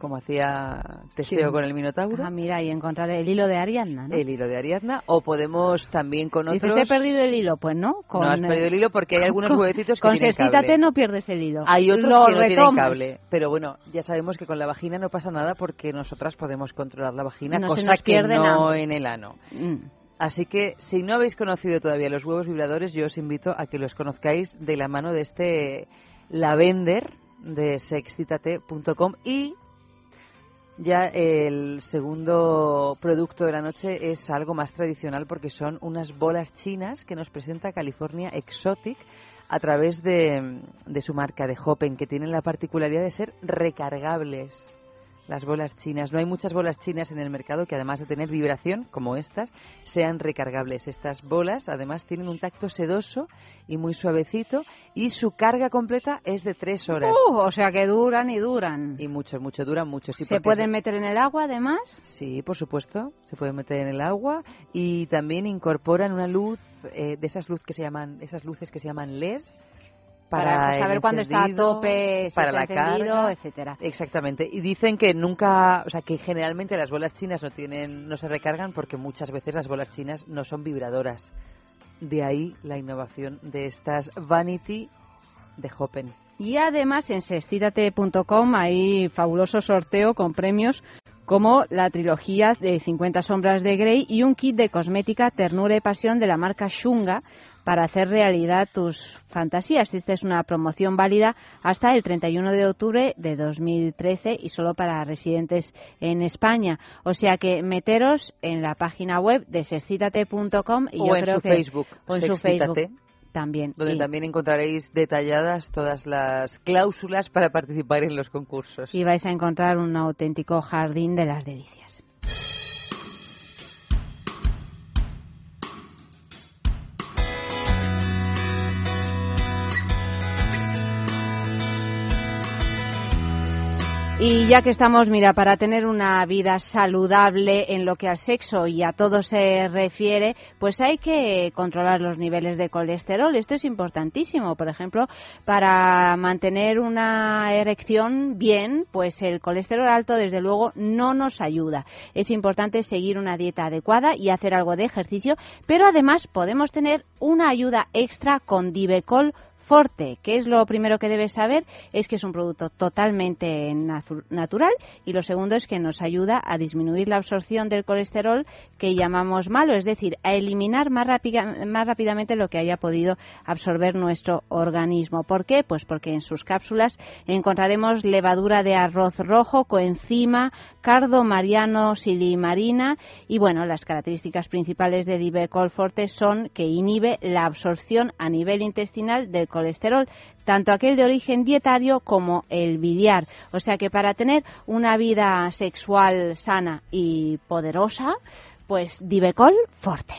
como hacía Teseo Sí. con el Minotauro. Ah, mira, y encontrar el hilo de Ariadna, ¿no? El hilo de Ariadna. O podemos también con Dices, otros... he perdido el hilo. Pues no. Con, no has perdido el hilo porque hay algunos huevecitos que Con tienen cable. no pierdes el hilo. Hay otros Lo que no tienen cable. Pero bueno, ya sabemos que con la vagina no pasa nada porque nosotras podemos controlar la vagina, No cosa que no en el ano. Mm. Así que si no habéis conocido todavía los huevos vibradores, yo os invito a que los conozcáis de la mano de este Lavender de sexcitate.com y ya el segundo producto de la noche es algo más tradicional porque son unas bolas chinas que nos presenta California Exotic a través de, de su marca de Hoppen, que tienen la particularidad de ser recargables. Las bolas chinas. No hay muchas bolas chinas en el mercado que además de tener vibración, como estas, sean recargables. Estas bolas además tienen un tacto sedoso y muy suavecito y su carga completa es de tres horas. Uh, o sea que duran y duran. Y mucho, mucho, duran mucho. Sí, ¿Se pueden meter en el agua además? Sí, por supuesto, se puede meter en el agua y también incorporan una luz eh, de esas luz que se llaman, esas luces que se llaman LED para, saber cuándo está a tope, si para está la carga, etcétera. Exactamente. Y dicen que nunca, o sea, que generalmente las bolas chinas no tienen, no se recargan porque muchas veces las bolas chinas no son vibradoras. De ahí la innovación de estas Vanity de Hoppen. Y además en sextítate.com hay fabuloso sorteo con premios como la trilogía de 50 sombras de Grey y un kit de cosmética Ternura y Pasión de la marca Shunga para hacer realidad tus fantasías. Esta es una promoción válida hasta el 31 de octubre de 2013 y solo para residentes en España. O sea que meteros en la página web de sexcitate.com y o yo en creo su que Facebook, o en su Facebook también. donde Y- también encontraréis detalladas todas las cláusulas para participar en los concursos. y vais a encontrar un auténtico jardín de las delicias. Y ya que estamos, mira, para tener una vida saludable en lo que al sexo y a todo se refiere, pues hay que controlar los niveles de colesterol. Esto es importantísimo. Por ejemplo, para mantener una erección bien, pues el colesterol alto, desde luego, no nos ayuda. Es importante seguir una dieta adecuada y hacer algo de ejercicio, pero además podemos tener una ayuda extra con Divecol Forte, que es lo primero que debes saber, es que es un producto totalmente natural y lo segundo es que nos ayuda a disminuir la absorción del colesterol que llamamos malo, es decir, a eliminar más, más rápidamente lo que haya podido absorber nuestro organismo. ¿Por qué? Pues porque en sus cápsulas encontraremos levadura de arroz rojo, coenzima, cardo mariano, silimarina y bueno, las características principales de Divecol Forte son que inhibe la absorción a nivel intestinal del colesterol, tanto aquel de origen dietario como el biliar. O sea que para tener una vida sexual sana y poderosa, pues Divecol Forte.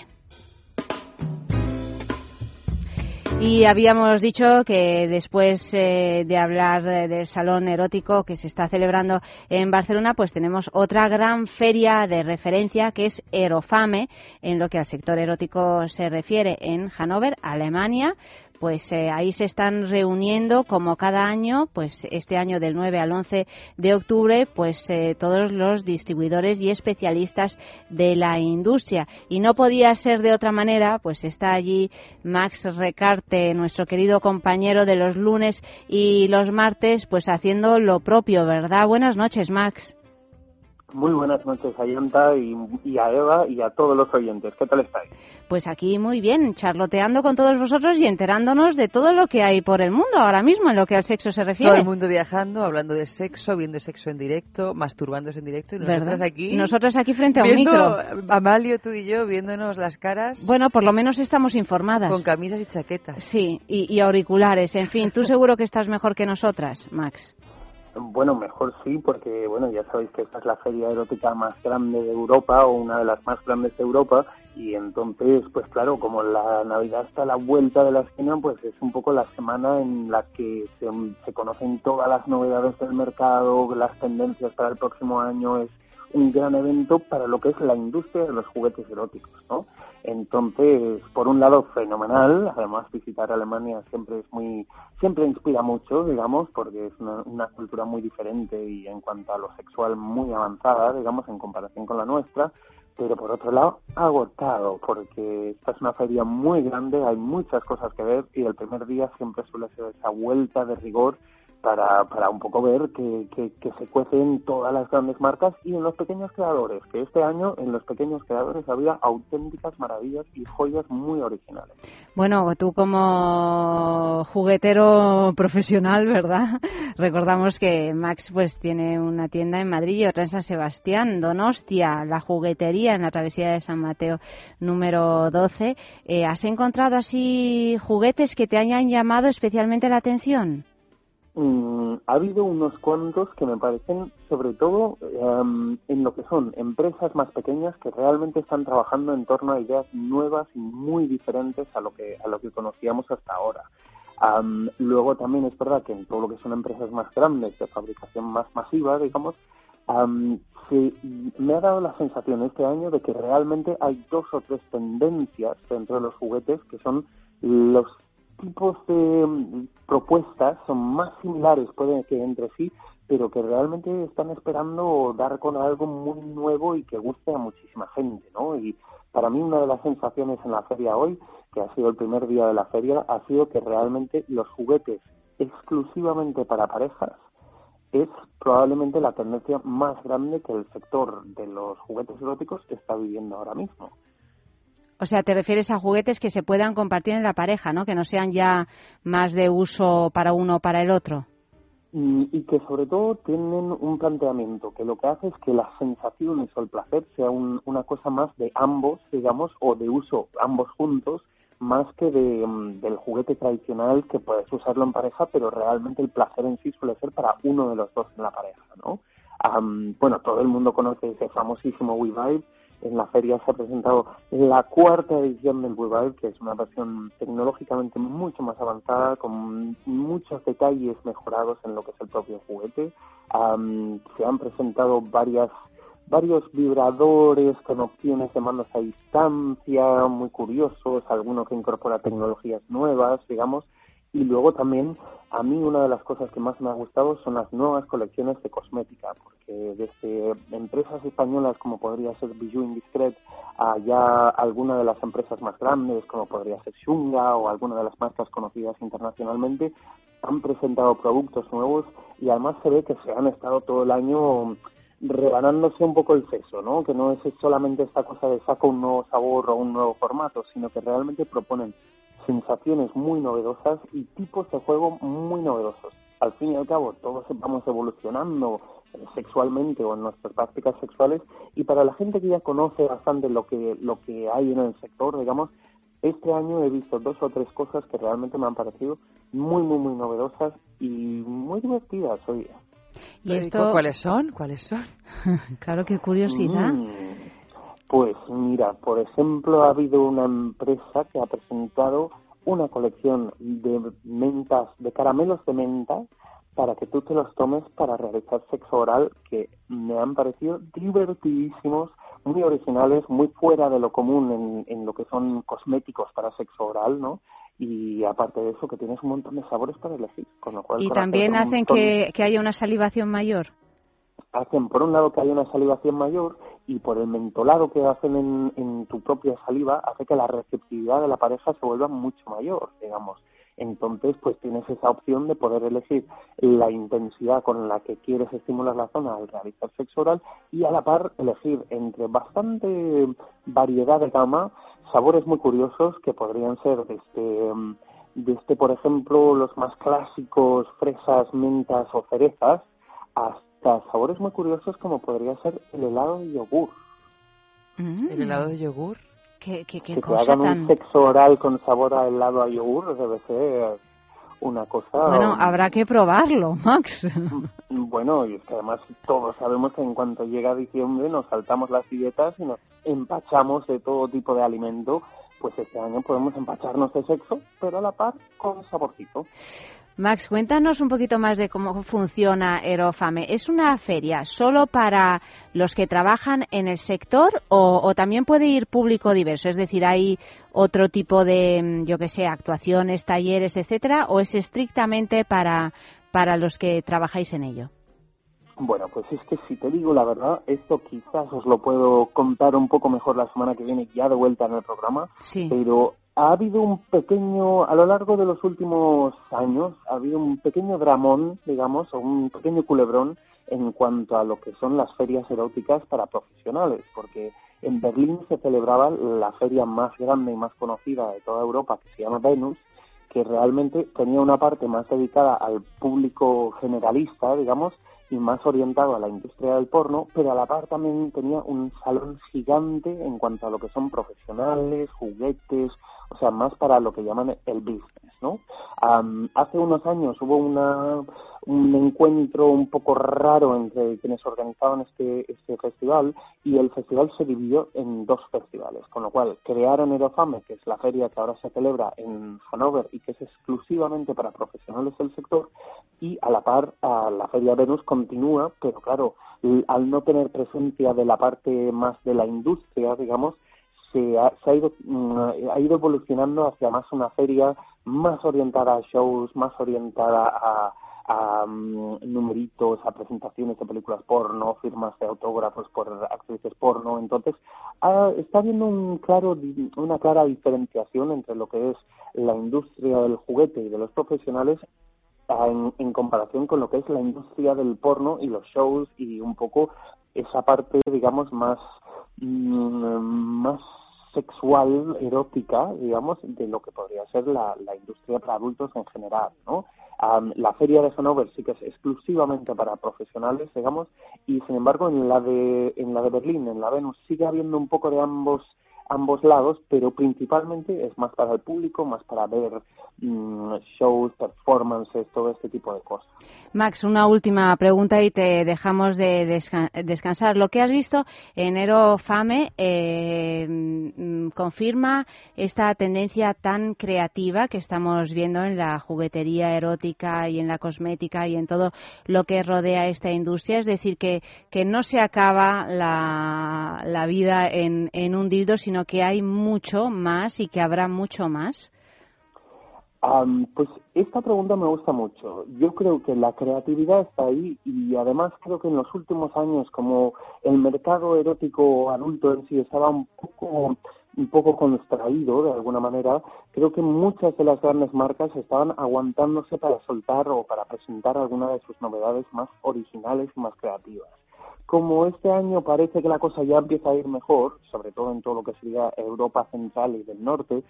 Y habíamos dicho que después eh, de hablar del salón erótico que se está celebrando en Barcelona, pues tenemos otra gran feria de referencia que es Erofame, en lo que al sector erótico se refiere en Hannover, Alemania, pues eh, ahí se están reuniendo como cada año, pues este año del 9 al 11 de octubre, pues eh, todos los distribuidores y especialistas de la industria. Y no podía ser de otra manera, pues está allí Max Recarte, nuestro querido compañero de los lunes y los martes, pues haciendo lo propio, ¿verdad? Buenas noches, Max. Muy buenas noches a Yanta y, a Eva y a todos los oyentes. ¿Qué tal estáis? Pues aquí muy bien, charloteando con todos vosotros y enterándonos de todo lo que hay por el mundo ahora mismo en lo que al sexo se refiere. Todo el mundo viajando, hablando de sexo, viendo sexo en directo, masturbándose en directo y nosotros aquí. Nosotros aquí frente a un micro. Amalio, tú y yo, viéndonos las caras. Bueno, por lo menos estamos informadas. Con camisas y chaquetas. Sí, y auriculares. En fin, tú seguro que estás mejor que nosotras, Max. Bueno, mejor sí, porque bueno, ya sabéis que esta es la feria erótica más grande de Europa o una de las más grandes de Europa y entonces, pues claro, como la Navidad está a la vuelta de la esquina, pues es un poco la semana en la que se, se conocen todas las novedades del mercado, las tendencias para el próximo año, es un gran evento para lo que es la industria de los juguetes eróticos, ¿no? Entonces, por un lado, fenomenal. Además, visitar Alemania siempre es muy, siempre inspira mucho, digamos, porque es una, una, cultura muy diferente y en cuanto a lo sexual muy avanzada, digamos, en comparación con la nuestra. Pero por otro lado, agotado, porque esta es una feria muy grande, hay muchas cosas que ver y el primer día siempre suele ser esa vuelta de rigor para, para un poco ver que, que, se cuecen todas las grandes marcas y en los pequeños creadores, que este año en los pequeños creadores había auténticas maravillas y joyas muy originales. Bueno, tú como juguetero profesional, ¿verdad? (laughs) Recordamos que Max pues tiene una tienda en Madrid y otra en San Sebastián, Donostia, la juguetería en la travesía de San Mateo número 12. Eh, ¿Has encontrado así juguetes que te hayan llamado especialmente la atención? Mm, ha habido unos cuantos que me parecen, sobre todo em, en lo que son empresas más pequeñas que realmente están trabajando en torno a ideas nuevas y muy diferentes a lo que a lo que conocíamos hasta ahora. luego también es verdad que en todo lo que son empresas más grandes de fabricación más masiva, digamos, me ha dado la sensación este año de que realmente hay dos o tres tendencias dentro de los juguetes que son los tipos de mm, propuestas son más similares, pueden que entre sí, pero que realmente están esperando dar con algo muy nuevo y que guste a muchísima gente, ¿no? Y para mí una de las sensaciones en la feria hoy, que ha sido el primer día de la feria, ha sido que realmente los juguetes exclusivamente para parejas es probablemente la tendencia más grande que el sector de los juguetes eróticos está viviendo ahora mismo. O sea, te refieres a juguetes que se puedan compartir en la pareja, ¿no? Que no sean ya más de uso para uno o para el otro. Y, que sobre todo tienen un planteamiento que lo que hace es que las sensaciones o el placer sea una cosa más de ambos, digamos, o de uso ambos juntos, más que de, mm, del juguete tradicional que puedes usarlo en pareja, pero realmente el placer en sí suele ser para uno de los dos en la pareja, ¿no? bueno, todo el mundo conoce ese famosísimo We Vibe, en la feria se ha presentado la cuarta edición del Boulevard, que es una versión tecnológicamente mucho más avanzada, con muchos detalles mejorados en lo que es el propio juguete. se han presentado varias varios vibradores con opciones de mandos a distancia, muy curiosos, algunos que incorpora tecnologías nuevas, digamos, y luego también a mí una de las cosas que más me ha gustado son las nuevas colecciones de cosmética, porque desde empresas españolas como podría ser Bijou Indiscret a ya alguna de las empresas más grandes como podría ser Shunga o alguna de las marcas conocidas internacionalmente han presentado productos nuevos y además se ve que se han estado todo el año rebanándose un poco el seso, ¿no? Que no es solamente esta cosa de saca un nuevo sabor o un nuevo formato, sino que realmente proponen sensaciones muy novedosas y tipos de juego muy novedosos. Al fin y al cabo, todos vamos evolucionando sexualmente o en nuestras prácticas sexuales y para la gente que ya conoce bastante lo que lo que hay en el sector, digamos, este año he visto dos o tres cosas que realmente me han parecido muy muy muy novedosas y muy divertidas hoy día. ¿Y esto cuáles son? ¿Cuáles son? (laughs) claro, qué curiosidad. Mm, pues mira, por ejemplo, ha habido una empresa que ha presentado una colección de mentas, de caramelos de menta, para que tú te los tomes para realizar sexo oral, que me han parecido divertidísimos, muy originales, muy fuera de lo común en, en lo que son cosméticos para sexo oral, ¿no? y aparte de eso que tienes un montón de sabores para elegir. Con lo cual, y también hacen que, que haya una salivación mayor. Hacen por un lado que haya una salivación mayor y por el mentolado que hacen en, en tu propia saliva hace que la receptividad de la pareja se vuelva mucho mayor, digamos. Entonces, pues tienes esa opción de poder elegir la intensidad con la que quieres estimular la zona al realizar sexo oral y a la par elegir entre bastante variedad de gama sabores muy curiosos que podrían ser desde, desde por ejemplo, los más clásicos, fresas, mentas o cerezas, hasta sabores muy curiosos como podría ser el helado de yogur. Mm. ¿El helado de yogur? ¿Qué, qué, que te hagan un sexo oral con sabor a helado a yogur debe ser una cosa... Bueno, habrá que probarlo, (laughs) Max. Bueno, y es que además todos sabemos que en cuanto llega diciembre nos saltamos las dietas y nos empachamos de todo tipo de alimento, pues este año podemos empacharnos de sexo, pero a la par con saborcito. Max, cuéntanos un poquito más de cómo funciona Erofame. ¿Es una feria solo para los que trabajan en el sector o, también puede ir público diverso? Es decir, ¿hay otro tipo de, mm, yo que sé, actuaciones, talleres, etcétera, o es estrictamente para, para los que trabajáis en ello? Bueno, pues es que si te digo la verdad, esto quizás os lo puedo contar un poco mejor la semana que viene, ya de vuelta en el programa, sí. pero ha habido un pequeño, a lo largo de los últimos años, ha habido un pequeño dramón, digamos, o un pequeño culebrón en cuanto a lo que son las ferias eróticas para profesionales, porque en Berlín se celebraba la feria más grande y más conocida de toda Europa, que se llama Venus, que realmente tenía una parte más dedicada al público generalista, digamos, y más orientado a la industria del porno, pero a la par también tenía un salón gigante en cuanto a lo que son profesionales, juguetes, o sea, más para lo que llaman el business, ¿no? hace unos años hubo una, un encuentro un poco raro entre quienes organizaban este, este festival y el festival se dividió en dos festivales, con lo cual crearon Erofame, que es la feria que ahora se celebra en Hannover y que es exclusivamente para profesionales del sector, y a la par la feria Venus continúa, pero claro, al no tener presencia de la parte más de la industria, digamos, se ha, se ha ido mm, ha ido evolucionando hacia más una feria más orientada a shows, más orientada a, a mm, numeritos, a presentaciones de películas porno, firmas de autógrafos por actrices porno. Entonces, está habiendo un claro, una clara diferenciación entre lo que es la industria del juguete y de los profesionales en, en comparación con lo que es la industria del porno y los shows y un poco esa parte, digamos, más, mm, más sexual, erótica, digamos, de lo que podría ser la, la industria para adultos en general, ¿no? la feria de Hanover sí que es exclusivamente para profesionales, digamos, y sin embargo en la de en la de Berlín, en la Venus, sigue habiendo un poco de ambos ambos lados, pero principalmente es más para el público, más para ver mm, shows, performances, todo este tipo de cosas. Max, una última pregunta y te dejamos de descansar. Lo que has visto en Fame eh, mm, confirma esta tendencia tan creativa que estamos viendo en la juguetería erótica y en la cosmética y en todo lo que rodea esta industria. Es decir, que, que no se acaba la, la vida en, en un dildo, sino que hay mucho más y que habrá mucho más. pues esta pregunta me gusta mucho. Yo creo que la creatividad está ahí y además creo que en los últimos años, como el mercado erótico adulto en sí estaba un poco un poco contraído de alguna manera, creo que muchas de las grandes marcas estaban aguantándose para soltar o para presentar alguna de sus novedades más originales y más creativas como este año parece que la cosa ya empieza a ir mejor, sobre todo en todo lo que sería Europa Central y del Norte,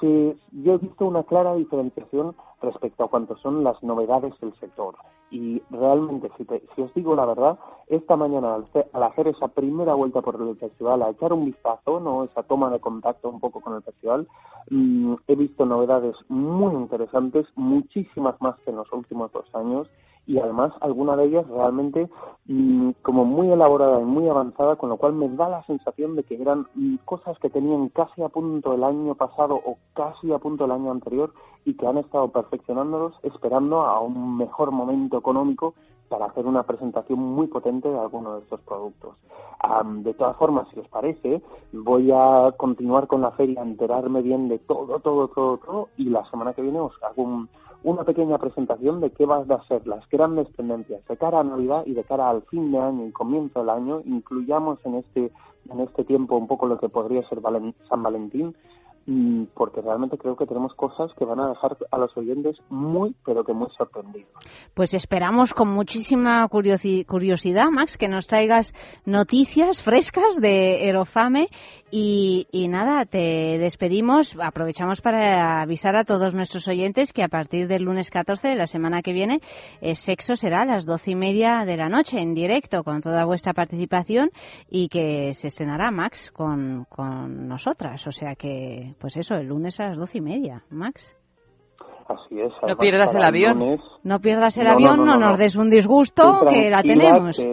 yo he visto una clara diferenciación respecto a cuánto son las novedades del sector. Y realmente, si, si os digo la verdad, esta mañana al, hacer esa primera vuelta por el festival, a echar un vistazo, no esa toma de contacto un poco con el festival, mm, he visto novedades muy interesantes, muchísimas más que en los últimos dos años y además alguna de ellas realmente mm, como muy elaborada y muy avanzada, con lo cual me da la sensación de que eran mm, cosas que tenían casi a punto el año pasado o casi a punto el año anterior y que han estado perfeccionándolos esperando a un mejor momento económico para hacer una presentación muy potente de alguno de estos productos. de todas formas, si os parece, voy a continuar con la feria, enterarme bien de todo, todo, todo, todo, y la semana que viene os hago un, una pequeña presentación de qué van a ser las grandes tendencias de cara a Navidad y de cara al fin de año y comienzo del año. Incluyamos en este, en este tiempo un poco lo que podría ser San Valentín Mm, porque realmente creo que tenemos cosas que van a dejar a los oyentes muy, pero que muy sorprendidos. Pues esperamos con muchísima curiosidad, Max, que nos traigas noticias frescas de Erofame y, nada, te despedimos. Aprovechamos para avisar a todos nuestros oyentes que a partir del lunes 14 de la semana que viene, el sexo será a las doce y media de la noche en directo con toda vuestra participación y que se estrenará Max con, con nosotras. O sea que pues eso, el lunes a las doce y media, Max. Así es. No pierdas el avión. no pierdas el avión, no, nos des un disgusto, que la tenemos. (laughs)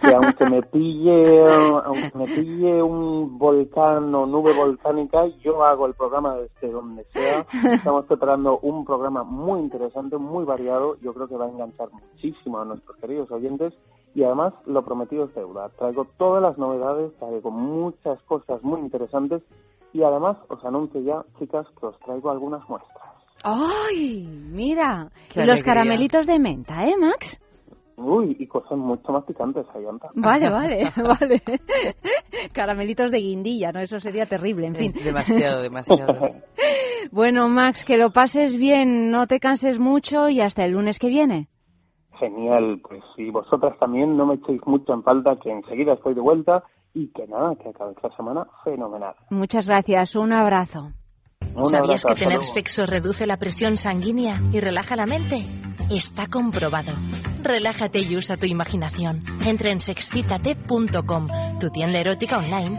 Que, aunque me pille, aunque me pille un volcán o nube volcánica, yo hago el programa desde donde sea. Estamos preparando un programa muy interesante, muy variado. Yo creo que va a enganchar muchísimo a nuestros queridos oyentes. Y además, lo prometido es deuda. Traigo todas las novedades, traigo muchas cosas muy interesantes y además os anuncio ya, chicas, que os traigo algunas muestras. ¡Ay! Mira, y los caramelitos de menta, ¿eh, Max? Uy, y cosas mucho más picantes, Ayanta. Vale, (laughs) vale, (laughs) vale. Caramelitos de guindilla, ¿no? Eso sería terrible, en fin. demasiado, demasiado. (laughs) bueno, Max, que lo pases bien, no te canses mucho y hasta el lunes que viene. Genial, pues si vosotras también no me echéis mucho en falta, que enseguida estoy de vuelta y que nada, que acabe esta semana fenomenal. Muchas gracias, un abrazo. ¿Sabías que tener sexo reduce la presión sanguínea y relaja la mente? Está comprobado. Relájate y usa tu imaginación. Entra en sexcitate.com, tu tienda erótica online,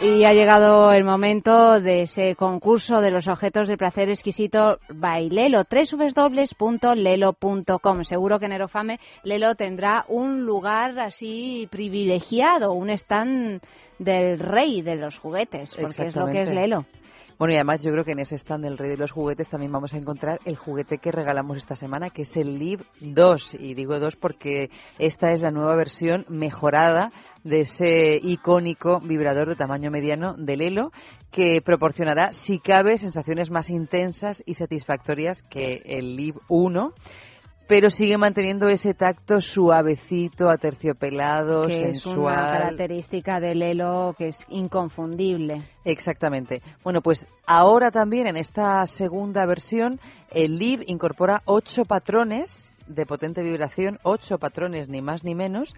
Y ha llegado el momento de ese concurso de los objetos de placer exquisito Bailelo, www.lelo.com. Seguro que en Aerofame Lelo tendrá un lugar así privilegiado, un stand del rey de los juguetes, porque es lo que es Lelo. Bueno, y además yo creo que en ese stand del Rey de los Juguetes también vamos a encontrar el juguete que regalamos esta semana, que es el Live 2. Y digo 2 porque esta es la nueva versión mejorada de ese icónico vibrador de tamaño mediano del Lelo que proporcionará, si cabe, sensaciones más intensas y satisfactorias que el Live 1 pero sigue manteniendo ese tacto suavecito, aterciopelado, que sensual. es una característica del Elo que es inconfundible. Exactamente. Bueno, pues ahora también en esta segunda versión el Live incorpora ocho patrones de potente vibración, ocho patrones ni más ni menos,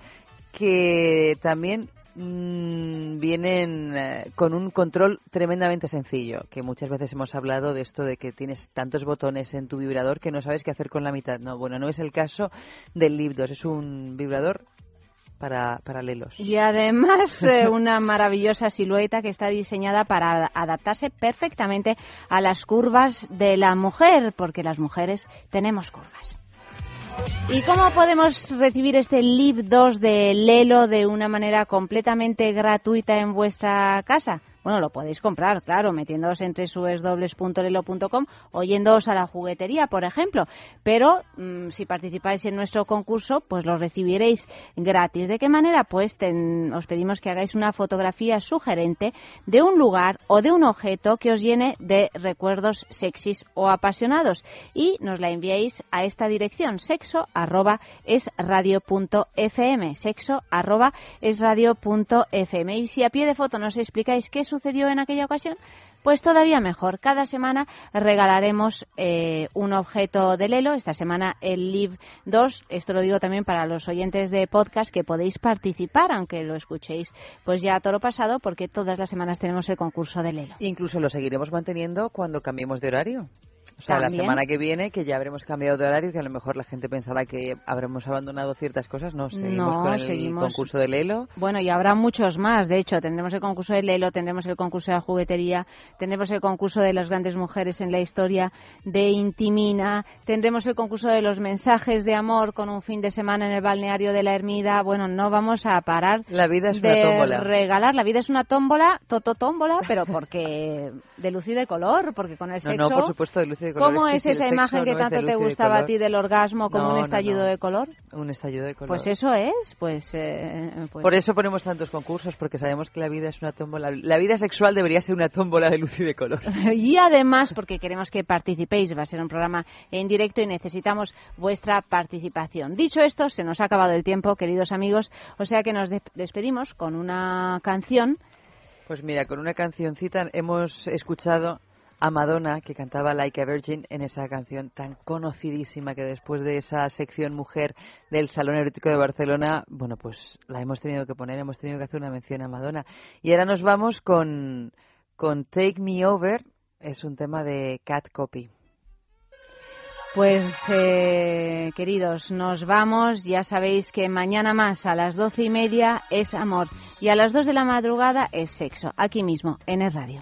que también mm, vienen eh, con un control tremendamente sencillo, que muchas veces hemos hablado de esto de que tienes tantos botones en tu vibrador que no sabes qué hacer con la mitad. No, bueno, no es el caso del 2, es un vibrador para paralelos. Y además eh, (laughs) una maravillosa silueta que está diseñada para adaptarse perfectamente a las curvas de la mujer, porque las mujeres tenemos curvas. ¿Y cómo podemos recibir este Live 2 de Lelo de una manera completamente gratuita en vuestra casa? Bueno, lo podéis comprar, claro, metiéndoos en www.lelo.com o yéndoos a la juguetería, por ejemplo. Pero mmm, si participáis en nuestro concurso, pues lo recibiréis gratis. ¿De qué manera? Pues os pedimos que hagáis una fotografía sugerente de un lugar o de un objeto que os llene de recuerdos sexys o apasionados y nos la enviéis a esta dirección sexo arroba es radio.fm sexo arroba es radio.fm y si a pie de foto nos explicáis qué sucedió en aquella ocasión, pues todavía mejor. Cada semana regalaremos eh, un objeto de Lelo. Esta semana el Live 2. Esto lo digo también para los oyentes de podcast que podéis participar, aunque lo escuchéis pues ya todo lo pasado, porque todas las semanas tenemos el concurso de Lelo. Incluso lo seguiremos manteniendo cuando cambiemos de horario. O sea, la También. semana que viene, que ya habremos cambiado de horario, que a lo mejor la gente pensará que habremos abandonado ciertas cosas. No, seguimos No, con el seguimos. concurso de Lelo. Bueno, y habrá muchos más. De hecho, tendremos el concurso de Lelo, tendremos el concurso de la juguetería, tendremos el concurso de las grandes mujeres en la historia de Intimina, tendremos el concurso de los mensajes de amor con un fin de semana en el balneario de la Ermida. Bueno, no vamos a parar La vida es de una tómbola. regalar. La vida es una tómbola, toto tómbola, pero porque de luz y de color, porque con el No, sexo... no, por supuesto, de luz y de color. ¿Cómo que es el esa imagen que no tanto te gustaba a ti del orgasmo como No, un estallido no. de color? Un estallido de color. Pues eso es, pues... eh, pues- Por eso ponemos tantos concursos, porque sabemos que la vida es una tómbola. La vida sexual debería ser una tómbola de luz y de color. (laughs) Y además, porque queremos que participéis, va a ser un programa en directo y necesitamos vuestra participación. Dicho esto, se nos ha acabado el tiempo, queridos amigos, o sea que nos de- despedimos con una canción. Pues mira, con una cancioncita hemos escuchado a Madonna que cantaba Like a Virgin en esa canción tan conocidísima que después de esa sección mujer del Salón Erótico de Barcelona, bueno, pues la hemos tenido que poner, hemos tenido que hacer una mención a Madonna. Y ahora nos vamos con, con Take Me Over, es un tema de Cat Copy. Pues, eh, queridos, nos vamos. Ya sabéis que mañana más a las doce y media es amor y a las dos de la madrugada es sexo, aquí mismo, en el radio.